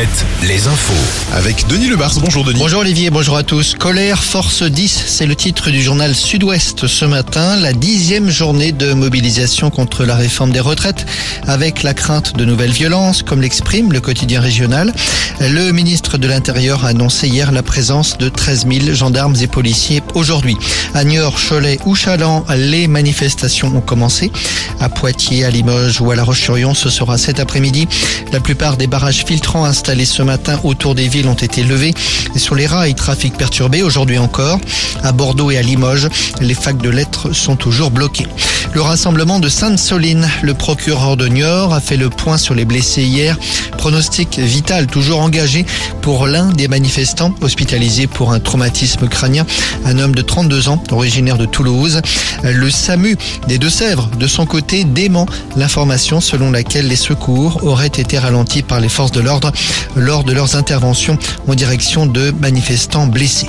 7, les infos. Avec Denis Lebars. Bonjour Denis. Bonjour Olivier, bonjour à tous. Colère Force 10, c'est le titre du journal Sud-Ouest ce matin, la dixième journée de mobilisation contre la réforme des retraites, avec la crainte de nouvelles violences, comme l'exprime le quotidien régional. Le ministre de l'Intérieur a annoncé hier la présence de 13 000 gendarmes et policiers aujourd'hui. À Niort, Cholet ou Chaland, les manifestations ont commencé. À Poitiers, à Limoges ou à La Roche-sur-Yon, ce sera cet après-midi. La plupart des barrages filtrants installés ce matin autour des villes ont été levés. Et sur les rails, trafic perturbé aujourd'hui encore. À Bordeaux et à Limoges, les facs de lettres sont toujours bloqués. Le rassemblement de Sainte-Soline, le procureur de Niort a fait le point sur les blessés hier. Pronostic vital toujours engagé pour l'un des manifestants hospitalisé pour un traumatisme crânien, un homme de 32 ans originaire de Toulouse. Le SAMU des Deux-Sèvres, de son côté, dément l'information selon laquelle les secours auraient été ralentis par les forces de l'ordre lors de leurs interventions en direction de manifestants blessés.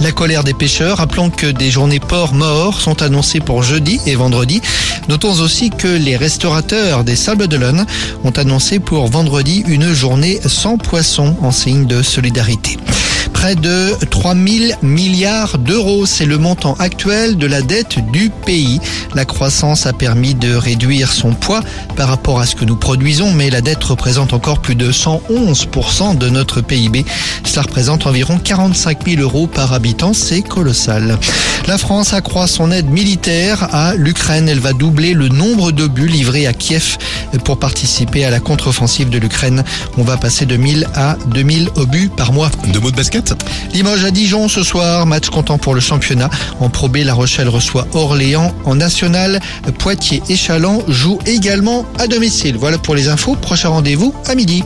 La colère des pêcheurs, rappelons que des journées ports morts sont annoncées pour jeudi et vendredi. Notons aussi que les restaurateurs des Sables d'Olonne ont annoncé pour vendredi une journée sans poisson en signe de solidarité. Près de 3 000 milliards d'euros, c'est le montant actuel de la dette du pays. La croissance a permis de réduire son poids par rapport à ce que nous produisons, mais la dette représente encore plus de 111% de notre PIB. Cela représente environ 45 000 euros par habitant, c'est colossal. La France accroît son aide militaire à l'Ukraine. Elle va doubler le nombre d'obus livrés à Kiev pour participer à la contre-offensive de l'Ukraine. On va passer de 1000 à 2000 obus par mois. Deux mots de basket Limoges à Dijon ce soir, match comptant pour le championnat. En Pro B, La Rochelle reçoit Orléans. En National, Poitiers et Chaland jouent également à domicile. Voilà pour les infos. Prochain rendez-vous à midi.